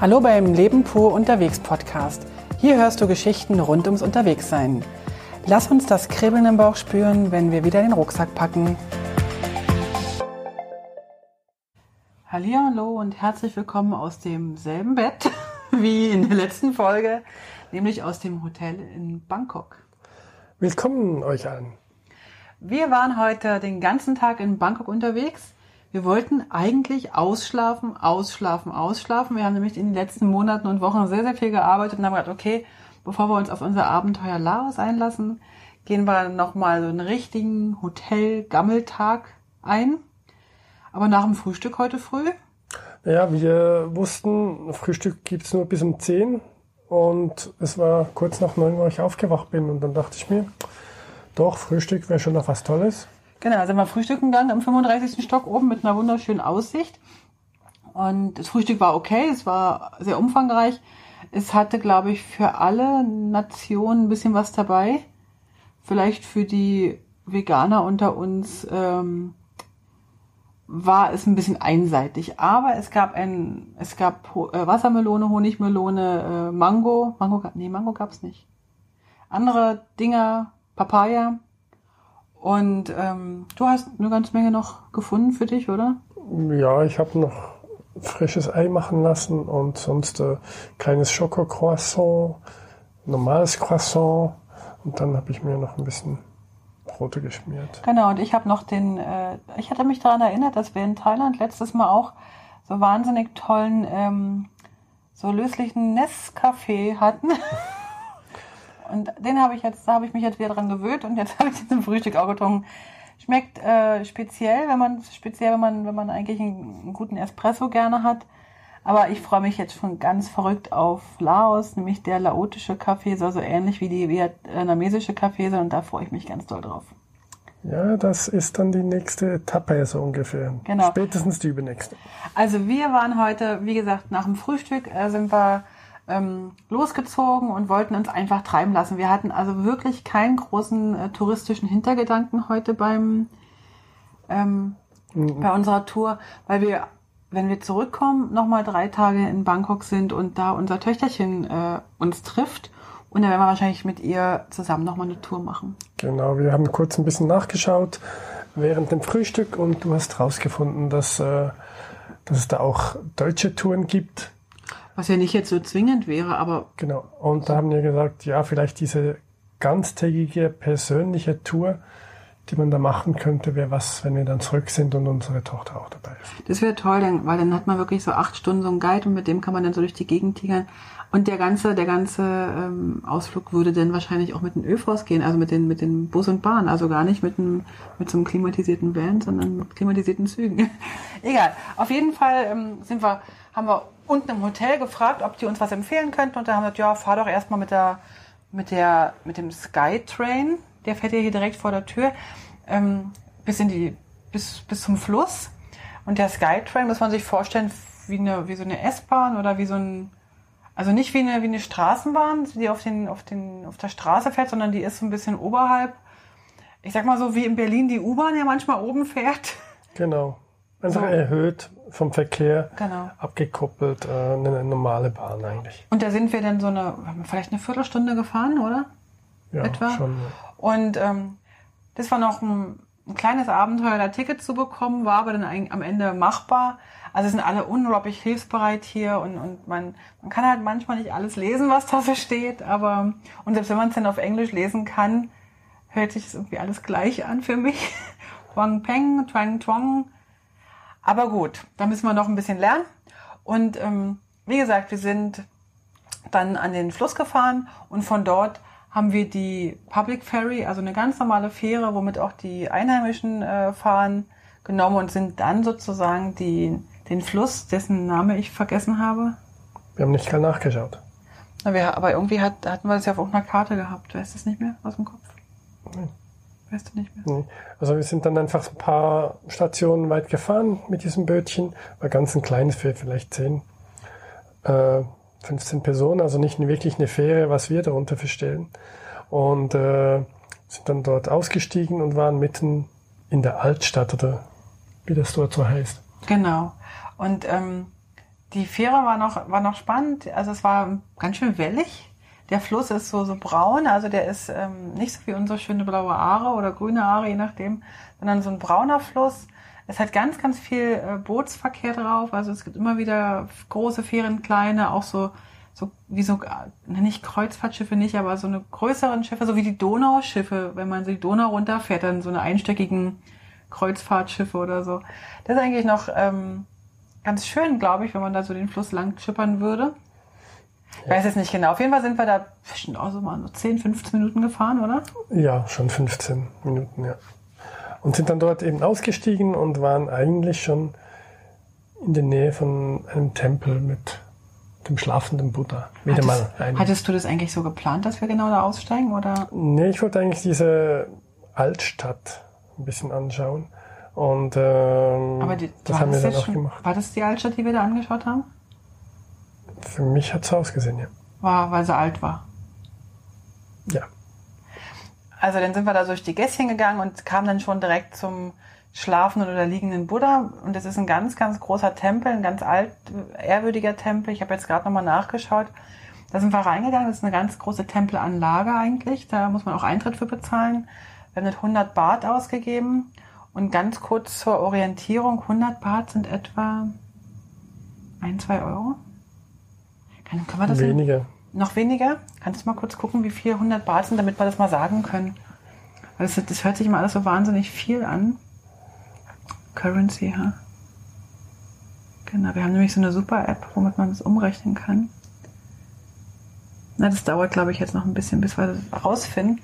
Hallo beim Leben pur unterwegs Podcast. Hier hörst du Geschichten rund ums Unterwegssein. Lass uns das Kribbeln im Bauch spüren, wenn wir wieder den Rucksack packen. Hallo und herzlich willkommen aus demselben Bett wie in der letzten Folge, nämlich aus dem Hotel in Bangkok. Willkommen euch allen. Wir waren heute den ganzen Tag in Bangkok unterwegs. Wir wollten eigentlich ausschlafen, ausschlafen, ausschlafen. Wir haben nämlich in den letzten Monaten und Wochen sehr, sehr viel gearbeitet und haben gedacht, okay, bevor wir uns auf unser Abenteuer Laos einlassen, gehen wir nochmal so einen richtigen Hotel-Gammeltag ein. Aber nach dem Frühstück heute früh? Ja, wir wussten, Frühstück gibt's nur bis um 10 und es war kurz nach 9 Uhr, ich aufgewacht bin und dann dachte ich mir, doch, Frühstück wäre schon noch was Tolles. Genau, sind wir frühstücken gegangen im 35. Stock oben mit einer wunderschönen Aussicht. Und das Frühstück war okay, es war sehr umfangreich. Es hatte, glaube ich, für alle Nationen ein bisschen was dabei. Vielleicht für die Veganer unter uns ähm, war es ein bisschen einseitig. Aber es gab ein, es gab äh, Wassermelone, Honigmelone, äh, Mango. Mango, nee, Mango gab's nicht. Andere Dinger, Papaya. Und ähm, du hast eine ganze Menge noch gefunden für dich, oder? Ja, ich habe noch frisches Ei machen lassen und sonst äh, kleines Schokocroissant, normales Croissant und dann habe ich mir noch ein bisschen Brote geschmiert. Genau, und ich habe noch den, äh, ich hatte mich daran erinnert, dass wir in Thailand letztes Mal auch so wahnsinnig tollen, ähm, so löslichen Nescafé hatten. Und den habe ich jetzt, da habe ich mich jetzt wieder dran gewöhnt und jetzt habe ich den zum Frühstück auch getrunken. Schmeckt äh, speziell, wenn man speziell, wenn man, wenn man eigentlich einen, einen guten Espresso gerne hat. Aber ich freue mich jetzt schon ganz verrückt auf Laos, nämlich der laotische Kaffee soll so ähnlich wie die vietnamesische Kaffee sein und da freue ich mich ganz doll drauf. Ja, das ist dann die nächste Etappe so ungefähr. Genau. Spätestens die übernächste. Also wir waren heute, wie gesagt, nach dem Frühstück äh, sind wir ähm, losgezogen und wollten uns einfach treiben lassen. Wir hatten also wirklich keinen großen äh, touristischen Hintergedanken heute beim ähm, mhm. bei unserer Tour, weil wir, wenn wir zurückkommen, nochmal drei Tage in Bangkok sind und da unser Töchterchen äh, uns trifft. Und dann werden wir wahrscheinlich mit ihr zusammen nochmal eine Tour machen. Genau, wir haben kurz ein bisschen nachgeschaut während dem Frühstück und du hast herausgefunden, dass, äh, dass es da auch deutsche Touren gibt was ja nicht jetzt so zwingend wäre, aber. Genau. Und da haben wir gesagt, ja, vielleicht diese ganztägige persönliche Tour, die man da machen könnte, wäre was, wenn wir dann zurück sind und unsere Tochter auch dabei ist. Das wäre toll, denn, weil dann hat man wirklich so acht Stunden so einen Guide und mit dem kann man dann so durch die Gegend tigern. Und der ganze, der ganze ähm, Ausflug würde dann wahrscheinlich auch mit den ÖVs gehen, also mit den, mit den Bus und Bahn, also gar nicht mit, einem, mit so einem klimatisierten Van, sondern mit klimatisierten Zügen. Egal. Auf jeden Fall ähm, sind wir, haben wir unten im Hotel gefragt, ob die uns was empfehlen könnten. Und da haben wir gesagt, ja, fahr doch erstmal mit der, mit der, mit dem Skytrain. Der fährt ja hier direkt vor der Tür, ähm, bis in die, bis, bis zum Fluss. Und der Skytrain muss man sich vorstellen, wie eine, wie so eine S-Bahn oder wie so ein, also nicht wie eine, wie eine Straßenbahn, die auf den, auf den, auf der Straße fährt, sondern die ist so ein bisschen oberhalb. Ich sag mal so, wie in Berlin die U-Bahn ja manchmal oben fährt. Genau. Einfach so. erhöht vom Verkehr, genau. abgekoppelt, äh, eine normale Bahn eigentlich. Und da sind wir dann so eine, vielleicht eine Viertelstunde gefahren, oder? Ja, Etwa. schon. Ja. Und ähm, das war noch ein, ein kleines Abenteuer, da Ticket zu bekommen, war aber dann am Ende machbar. Also sind alle unglaublich hilfsbereit hier und, und man, man kann halt manchmal nicht alles lesen, was da so steht, aber und selbst wenn man es dann auf Englisch lesen kann, hört sich das irgendwie alles gleich an für mich. Huang Peng, Twang Twang, aber gut, da müssen wir noch ein bisschen lernen. Und ähm, wie gesagt, wir sind dann an den Fluss gefahren und von dort haben wir die Public Ferry, also eine ganz normale Fähre, womit auch die Einheimischen äh, fahren, genommen und sind dann sozusagen die, den Fluss, dessen Name ich vergessen habe. Wir haben nicht gerade nachgeschaut. Aber irgendwie hat, hatten wir das ja auf irgendeiner Karte gehabt. Weißt du es nicht mehr aus dem Kopf? Nein. Weißt du nicht mehr? Nee. Also wir sind dann einfach ein paar Stationen weit gefahren mit diesem Bötchen. War ganz ein kleines für vielleicht 10, äh, 15 Personen, also nicht wirklich eine Fähre, was wir darunter verstehen. Und äh, sind dann dort ausgestiegen und waren mitten in der Altstadt oder wie das dort so heißt. Genau. Und ähm, die Fähre war noch, war noch spannend. Also es war ganz schön wellig. Der Fluss ist so, so braun, also der ist ähm, nicht so wie unsere schöne blaue Aare oder grüne Aare, je nachdem, sondern so ein brauner Fluss. Es hat ganz, ganz viel äh, Bootsverkehr drauf. Also es gibt immer wieder große Fähren, kleine, auch so, so wie so, äh, nicht Kreuzfahrtschiffe nicht, aber so eine größeren Schiffe, so wie die Donauschiffe, wenn man so die Donau runterfährt, dann so eine einstöckigen Kreuzfahrtschiffe oder so. Das ist eigentlich noch ähm, ganz schön, glaube ich, wenn man da so den Fluss lang schippern würde. Ich weiß jetzt nicht genau. Auf jeden Fall sind wir da bestimmt auch so mal so 10, 15 Minuten gefahren, oder? Ja, schon 15 Minuten, ja. Und sind dann dort eben ausgestiegen und waren eigentlich schon in der Nähe von einem Tempel mit dem schlafenden Buddha. Wieder hattest, mal ein. Hattest du das eigentlich so geplant, dass wir genau da aussteigen, oder? Nee, ich wollte eigentlich diese Altstadt ein bisschen anschauen. Und ähm, Aber die, das haben wir dann auch schon, gemacht. War das die Altstadt, die wir da angeschaut haben? Für mich hat es ausgesehen, ja. War, weil sie alt war. Ja. Also dann sind wir da durch die Gässchen gegangen und kamen dann schon direkt zum schlafenden oder liegenden Buddha. Und das ist ein ganz, ganz großer Tempel, ein ganz alt, ehrwürdiger Tempel. Ich habe jetzt gerade nochmal nachgeschaut. Da sind wir reingegangen. Das ist eine ganz große Tempelanlage eigentlich. Da muss man auch Eintritt für bezahlen. Wir haben nicht 100 Baht ausgegeben. Und ganz kurz zur Orientierung. 100 Baht sind etwa ein, zwei Euro. Kann, können wir das Weniger. Hin? Noch weniger? Kannst du mal kurz gucken, wie viel 100 Baht sind, damit wir das mal sagen können? Weil das, das hört sich immer alles so wahnsinnig viel an. Currency, ha? Genau, wir haben nämlich so eine super App, womit man das umrechnen kann. Na, das dauert, glaube ich, jetzt noch ein bisschen, bis wir das rausfinden.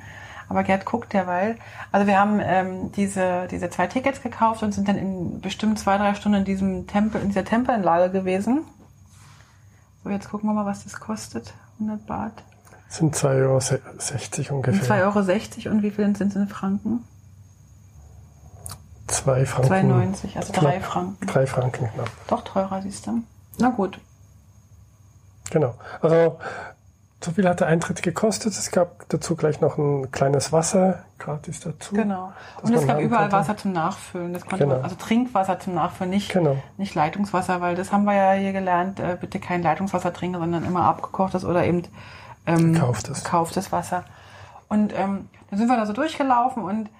Aber Gerd guckt derweil. Also wir haben ähm, diese, diese zwei Tickets gekauft und sind dann in bestimmt zwei, drei Stunden in diesem Tempel, in dieser Tempelanlage gewesen. So, jetzt gucken wir mal, was das kostet. 100 Baht. Das sind 2,60 Euro ungefähr. 2,60 Euro und wie viel sind es in Franken? 2 Franken. 2,90, also 3 Franken. 3 Franken knapp. Doch teurer, siehst du. Na gut. Genau. Also so viel hat der Eintritt gekostet. Es gab dazu gleich noch ein kleines Wasser gratis dazu. Genau. Und es gab überall konnte. Wasser zum Nachfüllen. Das konnte genau. man, also Trinkwasser zum Nachfüllen, nicht, genau. nicht Leitungswasser, weil das haben wir ja hier gelernt, äh, bitte kein Leitungswasser trinken, sondern immer abgekochtes oder eben ähm, gekauftes. gekauftes Wasser. Und ähm, dann sind wir da so durchgelaufen und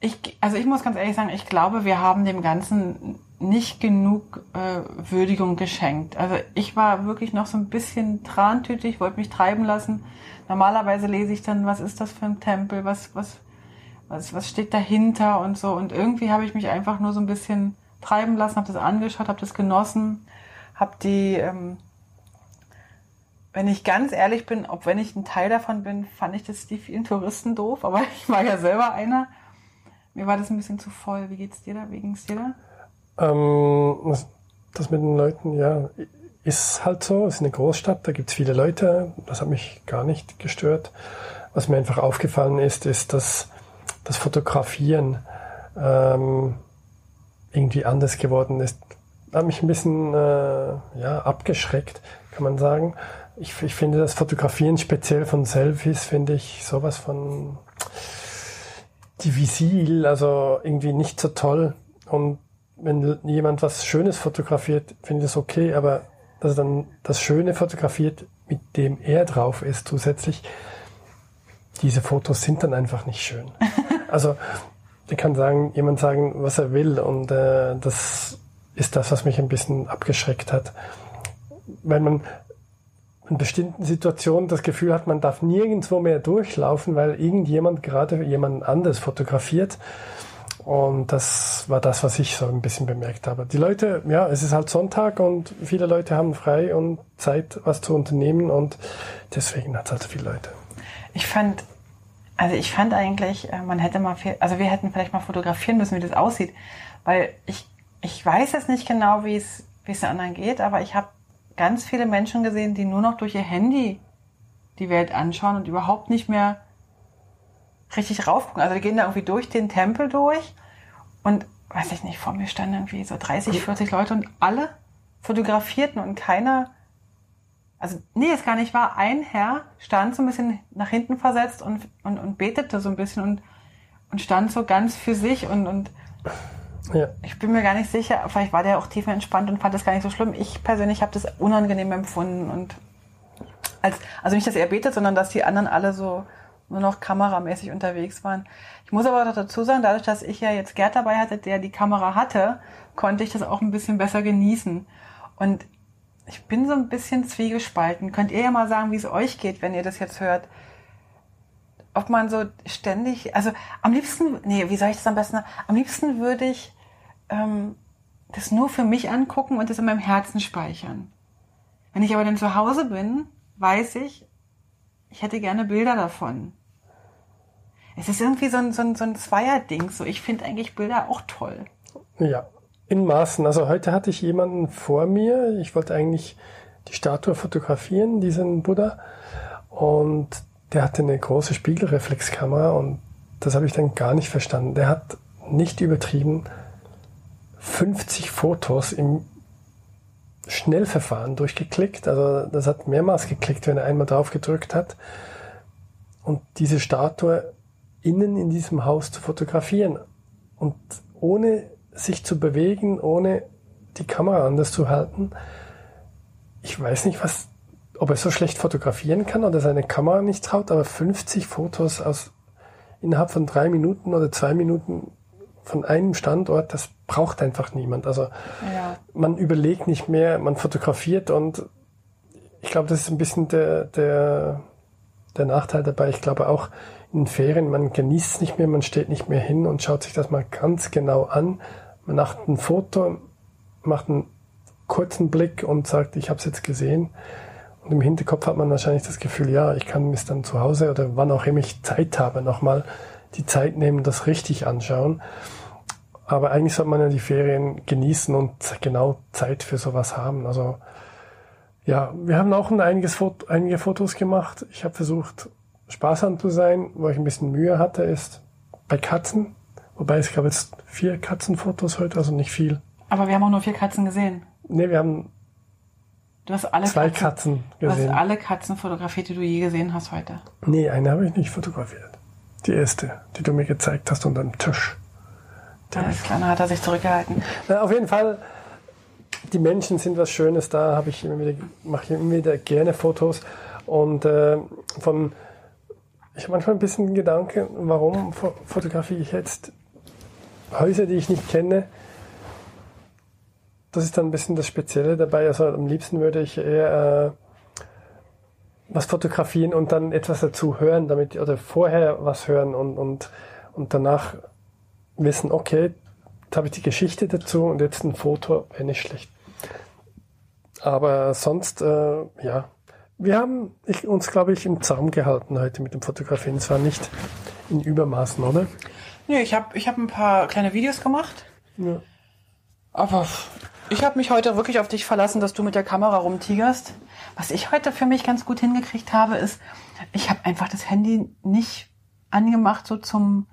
ich, also ich muss ganz ehrlich sagen, ich glaube, wir haben dem Ganzen nicht genug äh, Würdigung geschenkt. Also ich war wirklich noch so ein bisschen trantütig, wollte mich treiben lassen. Normalerweise lese ich dann, was ist das für ein Tempel, was, was, was, was steht dahinter und so. Und irgendwie habe ich mich einfach nur so ein bisschen treiben lassen, habe das angeschaut, habe das genossen, habe die, ähm, wenn ich ganz ehrlich bin, ob wenn ich ein Teil davon bin, fand ich das die vielen Touristen doof, aber ich war ja selber einer. Mir war das ein bisschen zu voll. Wie geht's dir da? Wie ging's dir da? Ähm, das mit den Leuten, ja, ist halt so. Es ist eine Großstadt, da gibt es viele Leute. Das hat mich gar nicht gestört. Was mir einfach aufgefallen ist, ist, dass das Fotografieren ähm, irgendwie anders geworden ist. Hat mich ein bisschen äh, ja, abgeschreckt, kann man sagen. Ich, ich finde das Fotografieren speziell von Selfies, finde ich sowas von diffizil, also irgendwie nicht so toll. Und wenn jemand was Schönes fotografiert, finde ich das okay, aber dass er dann das Schöne fotografiert, mit dem er drauf ist, zusätzlich, diese Fotos sind dann einfach nicht schön. Also, ich kann sagen, jemand sagen, was er will, und äh, das ist das, was mich ein bisschen abgeschreckt hat. Weil man in bestimmten Situationen das Gefühl hat, man darf nirgendwo mehr durchlaufen, weil irgendjemand gerade jemand anderes fotografiert. Und das war das, was ich so ein bisschen bemerkt habe. Die Leute, ja, es ist halt Sonntag und viele Leute haben frei und Zeit, was zu unternehmen und deswegen hat es halt viele Leute. Ich fand, also ich fand eigentlich, äh, man hätte mal viel, also wir hätten vielleicht mal fotografieren müssen, wie das aussieht, weil ich, ich weiß jetzt nicht genau, wie es, wie es den anderen geht, aber ich habe ganz viele Menschen gesehen, die nur noch durch ihr Handy die Welt anschauen und überhaupt nicht mehr richtig raufgucken. Also wir gehen da irgendwie durch den Tempel durch und weiß ich nicht, vor mir standen irgendwie so 30, 40 Leute und alle fotografierten und keiner, also nee, es gar nicht war, ein Herr stand so ein bisschen nach hinten versetzt und, und, und betete so ein bisschen und, und stand so ganz für sich und, und Ja. Ich bin mir gar nicht sicher, vielleicht war der auch tiefer entspannt und fand das gar nicht so schlimm. Ich persönlich habe das unangenehm empfunden und als, also nicht, dass er betet, sondern dass die anderen alle so nur noch kameramäßig unterwegs waren. Ich muss aber dazu sagen, dadurch, dass ich ja jetzt Gerd dabei hatte, der die Kamera hatte, konnte ich das auch ein bisschen besser genießen. Und ich bin so ein bisschen zwiegespalten. Könnt ihr ja mal sagen, wie es euch geht, wenn ihr das jetzt hört? Ob man so ständig, also am liebsten, nee, wie soll ich das am besten? Am liebsten würde ich ähm, das nur für mich angucken und das in meinem Herzen speichern. Wenn ich aber dann zu Hause bin, weiß ich, ich hätte gerne Bilder davon. Es ist irgendwie so ein, so ein, so ein Zweierding. So, ich finde eigentlich Bilder auch toll. Ja, in Maßen. Also heute hatte ich jemanden vor mir. Ich wollte eigentlich die Statue fotografieren, diesen Buddha. Und der hatte eine große Spiegelreflexkamera und das habe ich dann gar nicht verstanden. Der hat nicht übertrieben 50 Fotos im Schnellverfahren durchgeklickt. Also das hat mehrmals geklickt, wenn er einmal drauf gedrückt hat. Und diese Statue innen in diesem Haus zu fotografieren. Und ohne sich zu bewegen, ohne die Kamera anders zu halten. Ich weiß nicht, was, ob er so schlecht fotografieren kann oder seine Kamera nicht traut, aber 50 Fotos aus innerhalb von drei Minuten oder zwei Minuten von einem Standort, das braucht einfach niemand. Also ja. man überlegt nicht mehr, man fotografiert und ich glaube, das ist ein bisschen der, der, der Nachteil dabei. Ich glaube auch in Ferien, man genießt es nicht mehr, man steht nicht mehr hin und schaut sich das mal ganz genau an, man macht ein Foto, macht einen kurzen Blick und sagt, ich habe es jetzt gesehen. Und im Hinterkopf hat man wahrscheinlich das Gefühl, ja, ich kann es dann zu Hause oder wann auch immer ich Zeit habe, nochmal die Zeit nehmen, das richtig anschauen. Aber eigentlich sollte man ja die Ferien genießen und genau Zeit für sowas haben. Also ja, wir haben auch einiges einige Fotos gemacht. Ich habe versucht, sparsam zu sein. Wo ich ein bisschen Mühe hatte, ist bei Katzen. Wobei es gab jetzt vier Katzenfotos heute, also nicht viel. Aber wir haben auch nur vier Katzen gesehen. Nee, wir haben du hast alle zwei Katzen, Katzen gesehen. Du hast alle Katzen fotografiert, die du je gesehen hast heute. Nee, eine habe ich nicht fotografiert. Die erste, die du mir gezeigt hast unter dem Tisch. Alles klar, hat er sich zurückgehalten. Na, auf jeden Fall, die Menschen sind was Schönes da, habe ich immer wieder, mache ich immer wieder gerne Fotos. Und äh, von, ich habe manchmal ein bisschen Gedanke, warum fotografiere ich jetzt Häuser, die ich nicht kenne, das ist dann ein bisschen das Spezielle dabei. Also am liebsten würde ich eher äh, was fotografieren und dann etwas dazu hören, damit oder vorher was hören und, und, und danach wissen, okay, jetzt habe ich die Geschichte dazu und jetzt ein Foto wäre nicht schlecht. Aber sonst, äh, ja, wir haben ich, uns, glaube ich, im Zaum gehalten heute mit dem Fotografieren. Zwar nicht in Übermaßen, oder? Nee, ich habe ich hab ein paar kleine Videos gemacht. Ja. Aber ich habe mich heute wirklich auf dich verlassen, dass du mit der Kamera rumtigerst. Was ich heute für mich ganz gut hingekriegt habe, ist, ich habe einfach das Handy nicht angemacht, so zum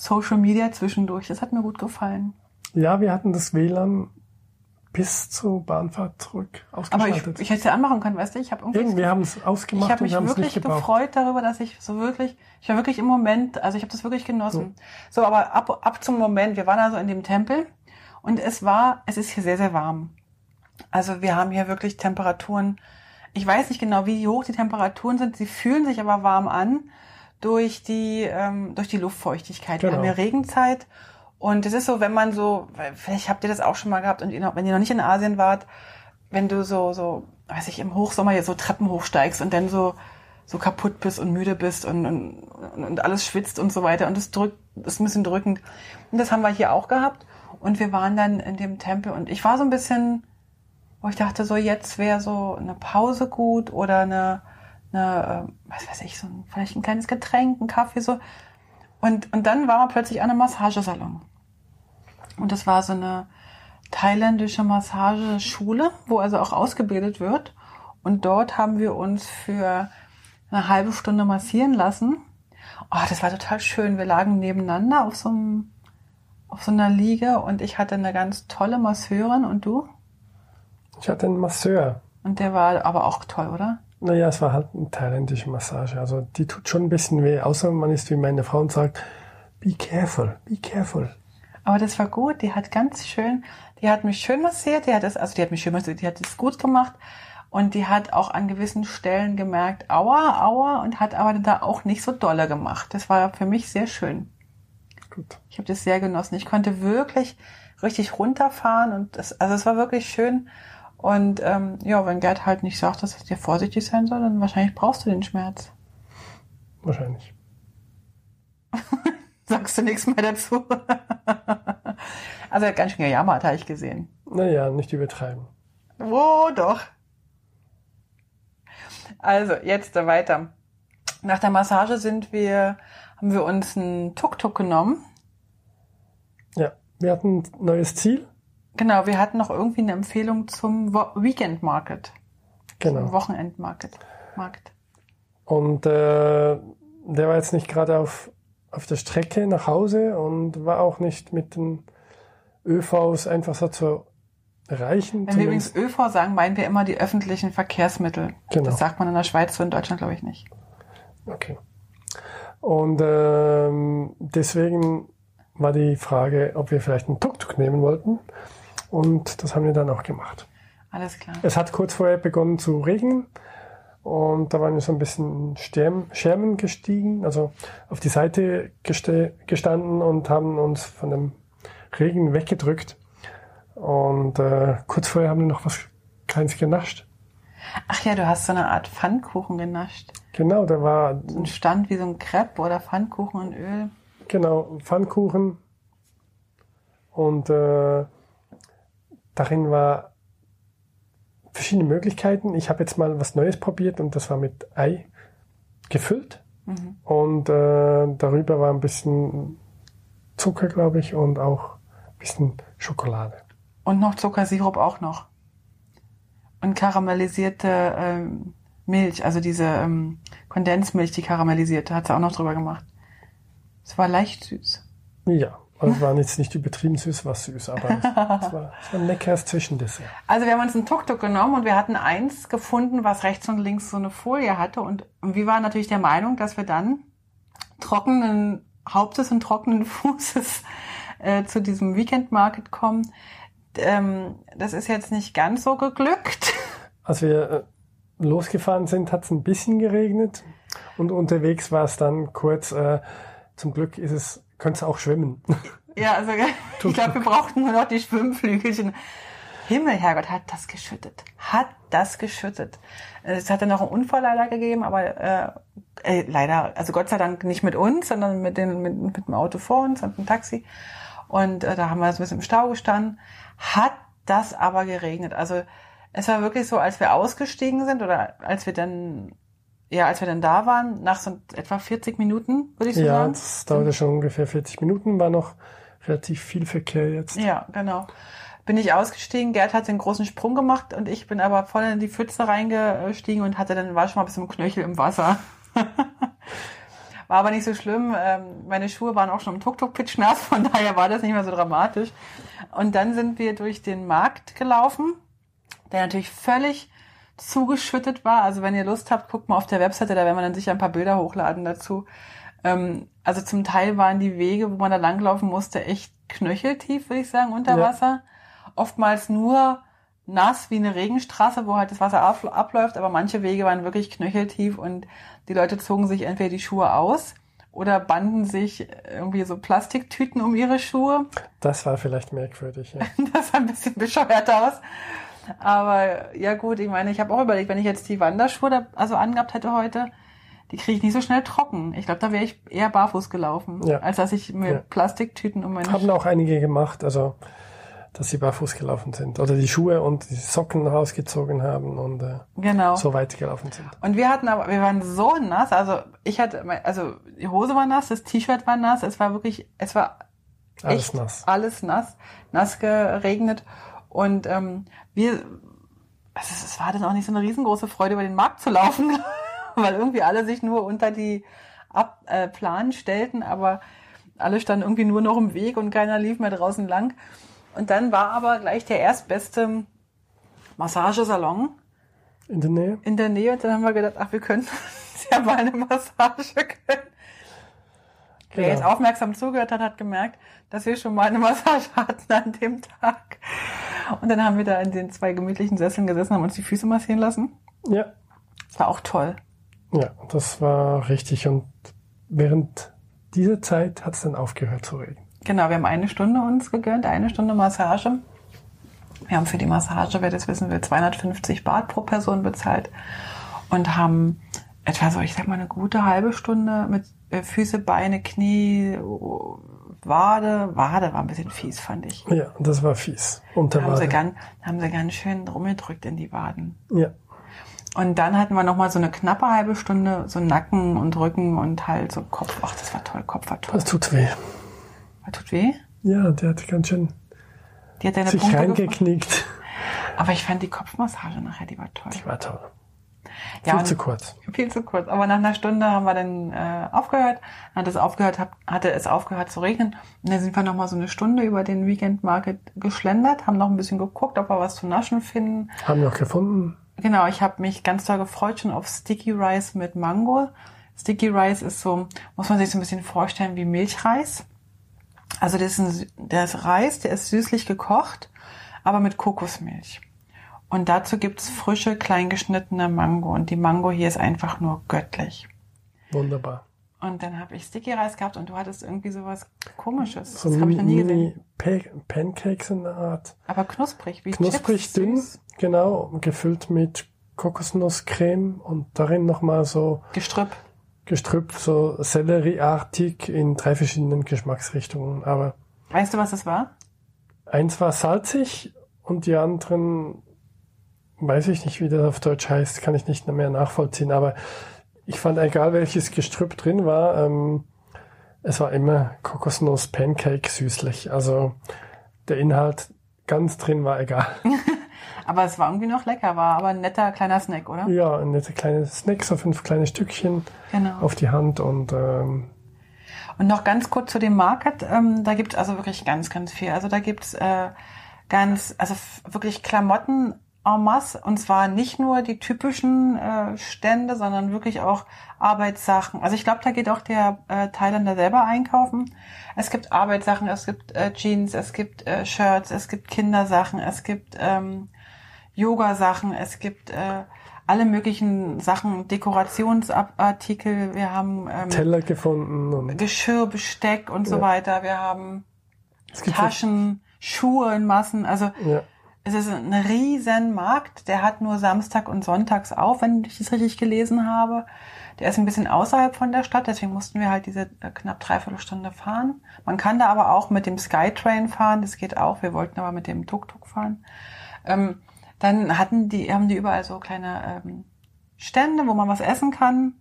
Social Media zwischendurch. Das hat mir gut gefallen. Ja, wir hatten das WLAN bis zur Bahnfahrt zurück ausgeschaltet. Aber ich, ich hätte es ja anmachen können, weißt du? Ich habe irgendwie. wir haben es ausgemacht. Ich habe mich wirklich gefreut darüber, dass ich so wirklich, ich war wirklich im Moment, also ich habe das wirklich genossen. So. so, aber ab, ab zum Moment, wir waren also in dem Tempel und es war, es ist hier sehr, sehr warm. Also wir haben hier wirklich Temperaturen. Ich weiß nicht genau, wie hoch die Temperaturen sind. Sie fühlen sich aber warm an durch die, ähm, durch die Luftfeuchtigkeit. Genau. Wir haben hier Regenzeit und es ist so, wenn man so, vielleicht habt ihr das auch schon mal gehabt und ihr noch, wenn ihr noch nicht in Asien wart, wenn du so, so, weiß ich, im Hochsommer hier so Treppen hochsteigst und dann so, so kaputt bist und müde bist und, und, und alles schwitzt und so weiter und es drückt, ist ein bisschen drückend. Und das haben wir hier auch gehabt und wir waren dann in dem Tempel und ich war so ein bisschen, wo ich dachte, so jetzt wäre so eine Pause gut oder eine, eine, äh, was weiß ich, so ein, vielleicht ein kleines Getränk, ein Kaffee, so. Und, und dann war man plötzlich an einem Massagesalon. Und das war so eine thailändische Massageschule, wo also auch ausgebildet wird. Und dort haben wir uns für eine halbe Stunde massieren lassen. Oh, das war total schön. Wir lagen nebeneinander auf so einem, auf so einer Liege und ich hatte eine ganz tolle Masseurin und du? Ich hatte einen Masseur. Und der war aber auch toll, oder? Naja, es war halt eine thailändische Massage. Also die tut schon ein bisschen weh, außer man ist wie meine Frau und sagt, be careful, be careful. Aber das war gut. Die hat ganz schön, die hat mich schön massiert. Die hat es, also die hat mich schön massiert. Die hat es gut gemacht. Und die hat auch an gewissen Stellen gemerkt, aua, aua, und hat aber da auch nicht so dolle gemacht. Das war für mich sehr schön. Gut. Ich habe das sehr genossen. Ich konnte wirklich richtig runterfahren und das, also es war wirklich schön. Und ähm, ja, wenn Gerd halt nicht sagt, dass es dir vorsichtig sein soll, dann wahrscheinlich brauchst du den Schmerz. Wahrscheinlich. Sagst du nichts mehr dazu? also er hat ganz schön gejammert, habe ich gesehen. Naja, nicht übertreiben. Oh, doch. Also, jetzt weiter. Nach der Massage sind wir, haben wir uns einen Tuk-Tuk genommen. Ja, wir hatten ein neues Ziel. Genau, wir hatten noch irgendwie eine Empfehlung zum Weekend Market. Genau. Zum Wochenendmarkt. Markt. Und äh, der war jetzt nicht gerade auf, auf der Strecke nach Hause und war auch nicht mit den ÖVs einfach so zu erreichen. Wenn wir übrigens ÖV sagen, meinen wir immer die öffentlichen Verkehrsmittel. Genau. Das sagt man in der Schweiz so in Deutschland, glaube ich, nicht. Okay. Und ähm, deswegen war die Frage, ob wir vielleicht einen Tuk-Tuk nehmen wollten. Und das haben wir dann auch gemacht. Alles klar. Es hat kurz vorher begonnen zu regnen. Und da waren wir so ein bisschen Scherm, Schermen gestiegen, also auf die Seite gestanden und haben uns von dem Regen weggedrückt. Und äh, kurz vorher haben wir noch was Kleines genascht. Ach ja, du hast so eine Art Pfannkuchen genascht. Genau, da war. So ein Stand wie so ein Crepe oder Pfannkuchen in Öl. Genau, Pfannkuchen. Und äh, darin war verschiedene Möglichkeiten. Ich habe jetzt mal was Neues probiert und das war mit Ei gefüllt. Mhm. Und äh, darüber war ein bisschen Zucker, glaube ich, und auch ein bisschen Schokolade. Und noch Zuckersirup auch noch. Und karamellisierte ähm, Milch, also diese ähm, Kondensmilch, die karamellisierte, hat sie auch noch drüber gemacht. Es war leicht süß. Ja, also es war jetzt nicht übertrieben süß, war süß, aber es, es, war, es war ein leckeres Zwischendessert. Also wir haben uns ein Tuk-Tuk genommen und wir hatten eins gefunden, was rechts und links so eine Folie hatte. Und, und wir waren natürlich der Meinung, dass wir dann trockenen Hauptes und trockenen Fußes äh, zu diesem Weekend Market kommen. Ähm, das ist jetzt nicht ganz so geglückt. Als wir äh, losgefahren sind, hat es ein bisschen geregnet und unterwegs war es dann kurz. Äh, zum Glück ist es, es auch schwimmen. Ja, also ich glaube, wir brauchten nur noch die Schwimmflügelchen. Himmel, Herrgott, hat das geschüttet. Hat das geschüttet. Es hat dann noch einen Unfall leider gegeben, aber äh, äh, leider, also Gott sei Dank nicht mit uns, sondern mit, den, mit, mit dem Auto vor uns und dem Taxi. Und äh, da haben wir so ein bisschen im Stau gestanden. Hat das aber geregnet. Also es war wirklich so, als wir ausgestiegen sind oder als wir dann ja, als wir dann da waren, nach so etwa 40 Minuten, würde ich so ja, sagen. Ja, das dauerte schon ungefähr 40 Minuten, war noch relativ viel Verkehr jetzt. Ja, genau. Bin ich ausgestiegen, Gerd hat den großen Sprung gemacht und ich bin aber voll in die Pfütze reingestiegen und hatte dann, war schon mal bis zum Knöchel im Wasser. war aber nicht so schlimm. Ähm, meine Schuhe waren auch schon im Tuk-Tuk-Pitch nass, von daher war das nicht mehr so dramatisch. Und dann sind wir durch den Markt gelaufen, der natürlich völlig zugeschüttet war. Also wenn ihr Lust habt, guckt mal auf der Webseite, da werden wir dann sicher ein paar Bilder hochladen dazu. Ähm, also zum Teil waren die Wege, wo man da langlaufen musste, echt knöcheltief, würde ich sagen, unter Wasser. Ja. Oftmals nur nass wie eine Regenstraße, wo halt das Wasser abläuft, aber manche Wege waren wirklich knöcheltief und die Leute zogen sich entweder die Schuhe aus oder banden sich irgendwie so Plastiktüten um ihre Schuhe. Das war vielleicht merkwürdig. Ja. Das sah ein bisschen bescheuert aus. Aber ja gut, ich meine, ich habe auch überlegt, wenn ich jetzt die Wanderschuhe da, also angehabt hätte heute, die kriege ich nicht so schnell trocken. Ich glaube, da wäre ich eher barfuß gelaufen, ja. als dass ich mir ja. Plastiktüten um meine Haben auch einige gemacht, also dass sie barfuß gelaufen sind oder die Schuhe und die Socken rausgezogen haben und äh, genau. so weit gelaufen sind. Und wir hatten aber, wir waren so nass, also ich hatte, also die Hose war nass, das T-Shirt war nass, es war wirklich, es war alles nass, alles nass, nass geregnet und ähm, wir, also es war dann auch nicht so eine riesengroße Freude, über den Markt zu laufen, weil irgendwie alle sich nur unter die Ab äh, Plan stellten, aber alle standen irgendwie nur noch im Weg und keiner lief mehr draußen lang. Und dann war aber gleich der erstbeste Massagesalon in der Nähe. In der Nähe. Und dann haben wir gedacht, ach, wir können ja mal eine Massage können. Wer jetzt Genau. aufmerksam zugehört hat, hat gemerkt, dass wir schon mal eine Massage hatten an dem Tag. Und dann haben wir da in den zwei gemütlichen Sesseln gesessen, haben uns die Füße massieren lassen. Ja, Das war auch toll. ja, das war richtig. Und während dieser Zeit hat es dann aufgehört zu regnen. Genau, wir haben eine Stunde uns gegönnt, eine Stunde Massage. Wir haben für die Massage, wer das wissen will, 250 Baht pro Person bezahlt und haben etwa so, ich sag mal, eine gute halbe Stunde mit Füße, Beine, Knie, Wade. Wade war ein bisschen fies, fand ich. Ja, das war fies. Unter Da haben sie, ganz, haben sie ganz schön rumgedrückt in die Waden. Ja, Und dann hatten wir noch mal so eine knappe halbe Stunde so Nacken und Rücken und Hals und Kopf. Ach, das war toll. Kopf war toll. das tut weh. Das tut weh. Ja, der hat ganz schön Die hat deine sich Punkte reingeknickt. Aber ich fand die Kopfmassage nachher, die war toll. Die war toll. Ja, Viel zu kurz. Viel zu kurz. Aber nach einer Stunde haben wir dann äh, aufgehört. Hat es aufgehört, hab, hatte es aufgehört zu regnen. Und dann sind wir noch mal so eine Stunde über den Weekend Market geschlendert, haben noch ein bisschen geguckt, ob wir was zu naschen finden. Haben wir auch gefunden. Genau, ich habe mich ganz doll gefreut schon auf Sticky Rice mit Mango. Sticky Rice ist so, muss man sich so ein bisschen vorstellen wie Milchreis. Also das ist, ein, der ist Reis, der ist süßlich gekocht, aber mit Kokosmilch. Und dazu gibt's frische, kleingeschnittene Mango. Und die Mango hier ist einfach nur göttlich. Wunderbar. Und dann habe ich Sticky Reis gehabt und du hattest irgendwie sowas komisches. So das habe ich noch nie Mini gesehen. Pa- Pancakes in der Art. Aber knusprig, wie Knusprig Chips, dünn, süß, genau, gefüllt mit Kokosnusscreme und darin nochmal so Gestrüpp. Gestrüpp, so Sellerieartig in drei verschiedenen Geschmacksrichtungen. Aber Weißt du, was das war? eins war salzig und die anderen, weiß ich nicht, wie das auf Deutsch heißt, kann ich nicht mehr nachvollziehen. Aber ich fand, egal welches Gestrüpp drin war, ähm, es war immer Kokosnuss-Pancake süßlich. Also der Inhalt ganz drin war egal. Aber es war irgendwie noch lecker, war aber ein netter kleiner Snack, oder? Ja, ein nette kleine Snack, so fünf kleine Stückchen Genau. auf die Hand und ähm, Und noch ganz kurz zu dem Market. Ähm, da gibt's also wirklich ganz, ganz viel. Also da gibt's äh, ganz, also wirklich Klamotten en masse. Und zwar nicht nur die typischen äh, Stände, sondern wirklich auch Arbeitssachen. Also ich glaube, da geht auch der äh, Thailänder selber einkaufen. Es gibt Arbeitssachen, es gibt äh, Jeans, es gibt äh, Shirts, es gibt Kindersachen, es gibt ähm, Yoga-Sachen, es gibt äh, alle möglichen Sachen, Dekorationsartikel. Wir haben ähm, Teller gefunden und Geschirr, Besteck und so Ja. weiter. Wir haben Taschen, Schuhe in Massen. Also ja, es ist ein riesen Markt. Der hat nur Samstag und Sonntags auf, wenn ich das richtig gelesen habe. Der ist ein bisschen außerhalb von der Stadt, deswegen mussten wir halt diese äh, knapp dreiviertel Stunde fahren. Man kann da aber auch mit dem Skytrain fahren, das geht auch. Wir wollten aber mit dem Tuk-Tuk fahren. Ähm, dann hatten die, haben die überall so kleine ähm, Stände, wo man was essen kann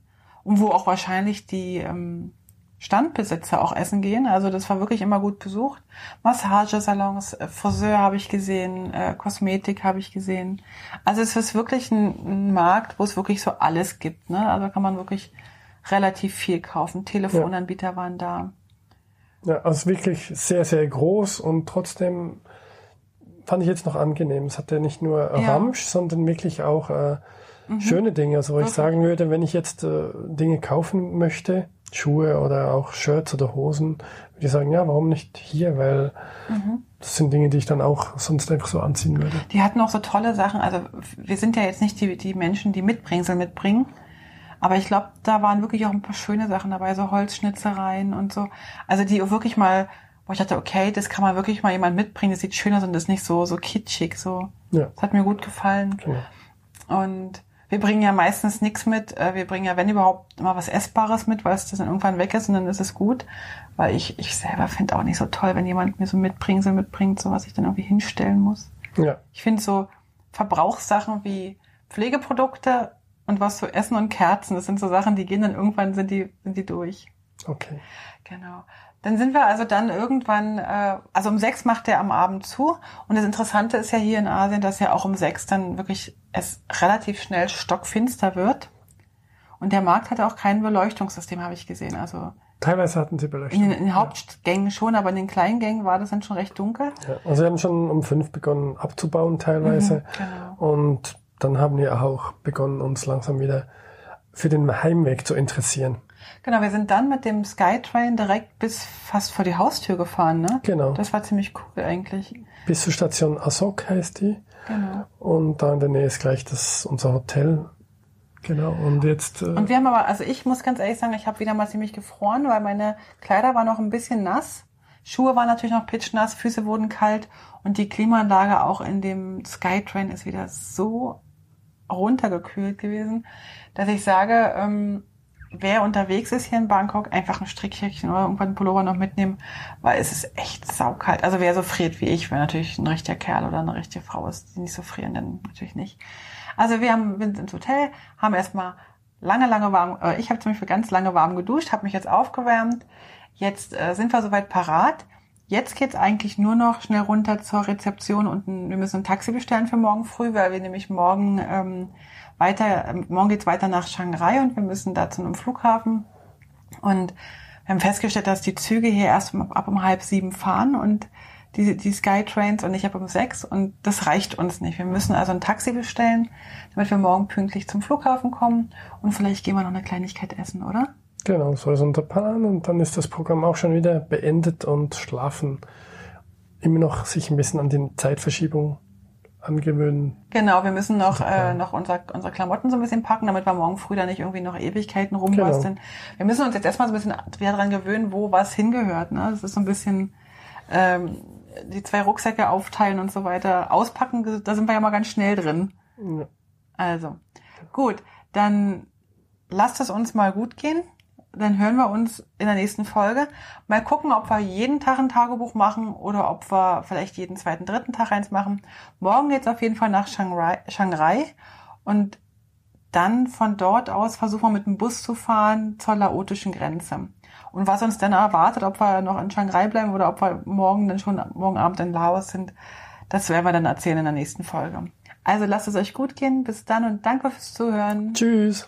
und wo auch wahrscheinlich die ähm, Standbesitzer auch essen gehen. Also das war wirklich immer gut besucht. Massagesalons, äh, Friseur habe ich gesehen, äh, Kosmetik habe ich gesehen. Also es ist wirklich ein, ein Markt, wo es wirklich so alles gibt. Ne? Also kann man wirklich relativ viel kaufen. Telefonanbieter waren da. ja, also wirklich sehr, sehr groß und trotzdem fand ich jetzt noch angenehm. Es hatte nicht nur Ja. Ramsch, sondern wirklich auch äh, schöne Dinge. Also wo ich Mhm. sagen würde, wenn ich jetzt äh, Dinge kaufen möchte, Schuhe oder auch Shirts oder Hosen, würde ich sagen, ja, warum nicht hier? Weil Mhm. das sind Dinge, die ich dann auch sonst einfach so anziehen würde. Die hatten auch so tolle Sachen. Also wir sind ja jetzt nicht die, die Menschen, die Mitbringsel mitbringen. Aber ich glaube, da waren wirklich auch ein paar schöne Sachen dabei, so Holzschnitzereien und so. Also die wirklich mal, wo ich dachte, okay, das kann man wirklich mal jemand mitbringen, das sieht schön aus und das ist nicht so, so kitschig, so. Ja, Das hat mir gut gefallen. genau. Und wir bringen ja meistens nichts mit. Äh, Wir bringen ja, wenn überhaupt, immer was Essbares mit, weil es das dann irgendwann weg ist und dann ist es gut. Weil ich, ich selber finde auch nicht so toll, wenn jemand mir so Mitbringsel mitbringt, so was ich dann irgendwie hinstellen muss. Ja, Ich finde so Verbrauchssachen wie Pflegeprodukte und was zu essen und Kerzen, das sind so Sachen, die gehen dann irgendwann, sind die, sind die durch. okay. Genau. Dann sind wir also dann irgendwann, äh, also um sechs macht der am Abend zu. Und das Interessante ist ja hier in Asien, dass ja auch um sechs dann wirklich es relativ schnell stockfinster wird. Und der Markt hat auch kein Beleuchtungssystem, habe ich gesehen. Also Teilweise hatten sie in Beleuchtung. den, in den Hauptgängen schon, aber in den kleinen Gängen war das dann schon recht dunkel. Ja, also wir haben schon um fünf begonnen abzubauen teilweise. Genau. Und dann haben wir auch begonnen, uns langsam wieder für den Heimweg zu interessieren. Genau, wir sind dann mit dem Skytrain direkt bis fast vor die Haustür gefahren, ne? Genau. Das war ziemlich cool eigentlich. Bis zur Station Asok heißt die. Genau. Und da in der Nähe ist gleich das, unser Hotel. Genau. Und jetzt. Äh, Und wir haben aber, also ich muss ganz ehrlich sagen, ich habe wieder mal ziemlich gefroren, weil meine Kleider waren noch ein bisschen nass. Schuhe waren natürlich noch pitchnass, Füße wurden kalt und die Klimaanlage auch in dem Skytrain ist wieder so runtergekühlt gewesen, dass ich sage, ähm, wer unterwegs ist hier in Bangkok, einfach ein Strickjäckchen oder irgendwann einen Pullover noch mitnehmen, weil es ist echt saukalt. Also wer so friert wie ich, wer natürlich ein richtiger Kerl oder eine richtige Frau ist, die nicht so frieren, dann natürlich nicht. Also wir haben, wir sind ins Hotel, haben erstmal lange, lange warm, äh, ich habe zum Beispiel ganz lange warm geduscht, habe mich jetzt aufgewärmt. Jetzt äh, sind wir soweit parat. Jetzt geht's eigentlich nur noch schnell runter zur Rezeption und wir müssen ein Taxi bestellen für morgen früh, weil wir nämlich morgen ähm, weiter, äh, morgen geht's weiter nach Shanghai und wir müssen da zu einem Flughafen. Und wir haben festgestellt, dass die Züge hier erst um, ab um halb sieben fahren und die, die Skytrains und nicht ab um sechs und das reicht uns nicht. Wir müssen also ein Taxi bestellen, damit wir morgen pünktlich zum Flughafen kommen und vielleicht gehen wir noch eine Kleinigkeit essen, oder? Genau, so ist unser Plan und dann ist das Programm auch schon wieder beendet und schlafen. Immer noch sich ein bisschen an die Zeitverschiebung angewöhnen. Genau, wir müssen noch, äh, noch unser, unsere Klamotten so ein bisschen packen, damit wir morgen früh da nicht irgendwie noch Ewigkeiten rumbasteln. Genau. Wir müssen uns jetzt erstmal so ein bisschen wieder dran gewöhnen, wo was hingehört. Ne? Das ist so ein bisschen ähm, die zwei Rucksäcke aufteilen und so weiter. Auspacken, da sind wir ja mal ganz schnell drin. Ja. Also, gut, dann lasst es uns mal gut gehen dann hören wir uns in der nächsten Folge. Mal gucken, ob wir jeden Tag ein Tagebuch machen oder ob wir vielleicht jeden zweiten, dritten Tag eins machen. Morgen geht's auf jeden Fall nach Shanghai, Shanghai und dann von dort aus versuchen wir mit dem Bus zu fahren zur laotischen Grenze. Und was uns dann erwartet, ob wir noch in Shanghai bleiben oder ob wir morgen dann schon morgen Abend in Laos sind, das werden wir dann erzählen in der nächsten Folge. Also lasst es euch gut gehen. Bis dann und danke fürs Zuhören. Tschüss.